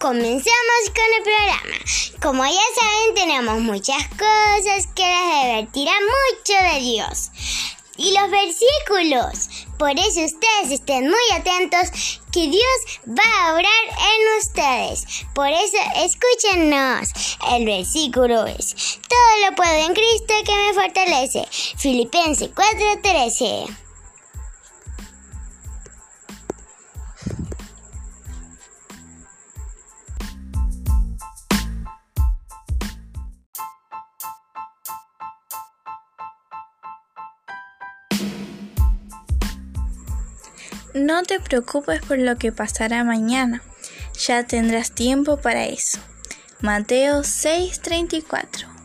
Comencemos con el programa. Como ya saben, tenemos muchas cosas que les divertirán mucho de Dios. Y los versículos. Por eso ustedes estén muy atentos que Dios va a obrar en ustedes. Por eso escúchenos. El versículo es, todo lo puedo en Cristo que me fortalece. Filipenses 4:13. No te preocupes por lo que pasará mañana, ya tendrás tiempo para eso. Mateo 6:34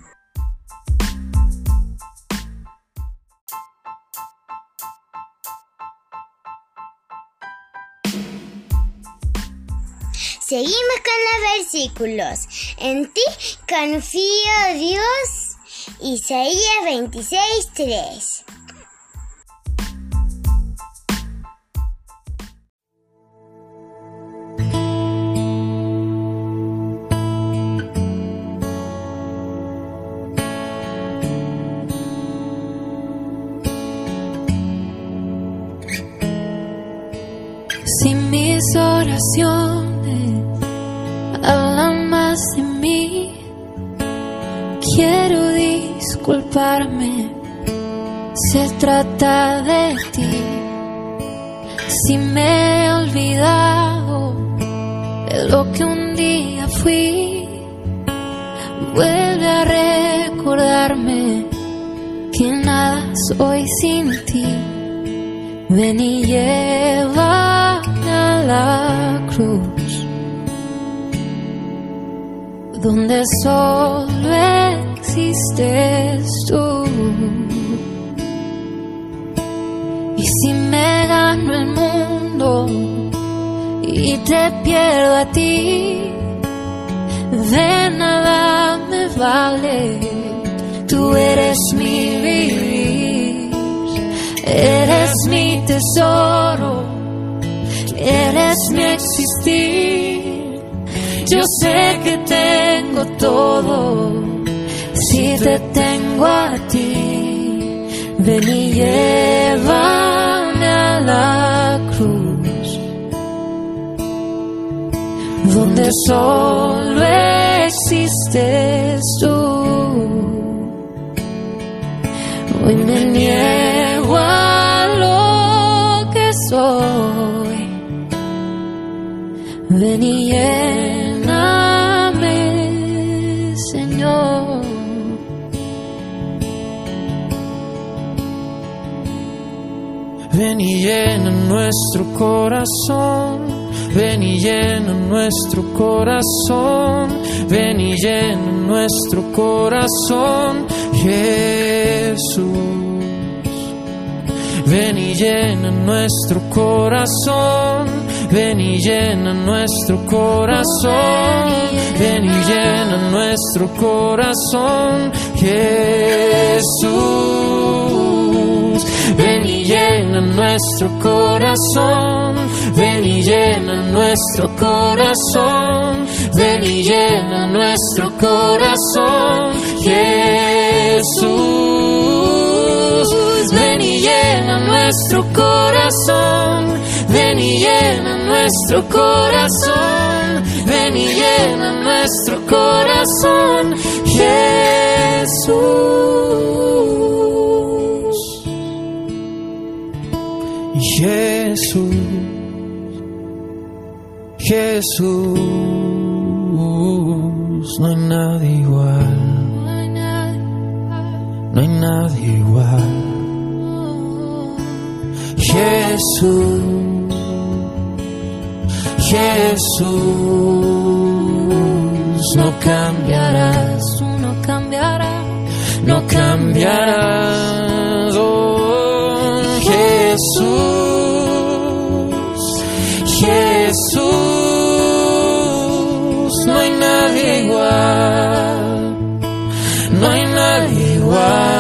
Seguimos con los versículos. En ti confío, Dios. Isaías 26:3. Mis oraciones hablan más de mí, quiero disculparme. Se trata de ti. Si me he olvidado de lo que un día fui, vuelve a recordarme que nada soy sin ti. Ven y llévame a la cruz, donde solo existes tú. Y si me gano el mundo y te pierdo a ti, de nada me vale. Tú eres mi vivir, eres mi tesoro, eres mi existir. Yo sé que tengo todo si te tengo a ti. Ven y llévame a la cruz, donde solo existes tú. Hoy me niego Ven y Señor. Ven y llena nuestro corazón, ven y llena nuestro corazón, ven y llena nuestro corazón, Jesús. Ven y llena nuestro corazón, ven y llena nuestro corazón, ven y llena nuestro corazón, Jesús. Ven y llena nuestro corazón, ven y llena nuestro corazón, ven y llena nuestro corazón, Jesús. Ven y llena nuestro corazón, ven y llena nuestro corazón, ven y llena nuestro corazón, Jesús. Jesús, Jesús, no hay nadie igual, no hay nadie igual. Jesús, Jesús, no cambiarás, Tú no cambiarás. no cambiarás. Oh, Jesús, Jesús, no hay nadie igual, no hay nadie igual.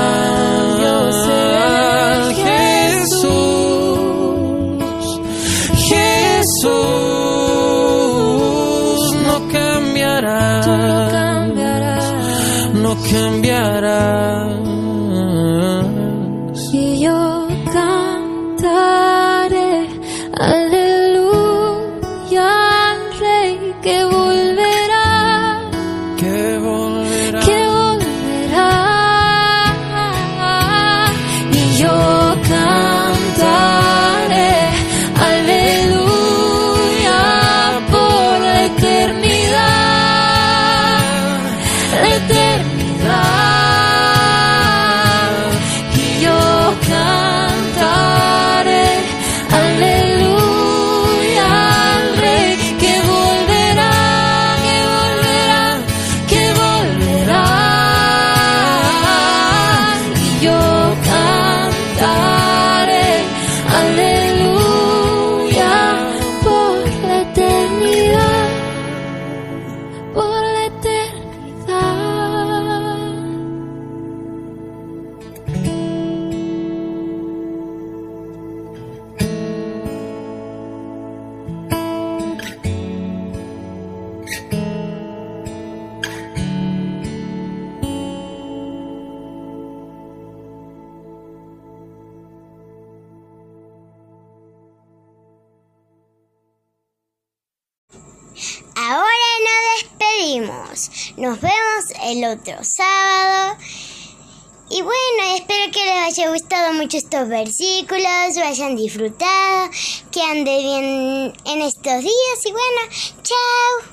Cambiarás. Nos vemos el otro sábado. Y bueno, espero que les haya gustado mucho estos versículos, lo hayan disfrutado, que ande bien en estos días y bueno, chao.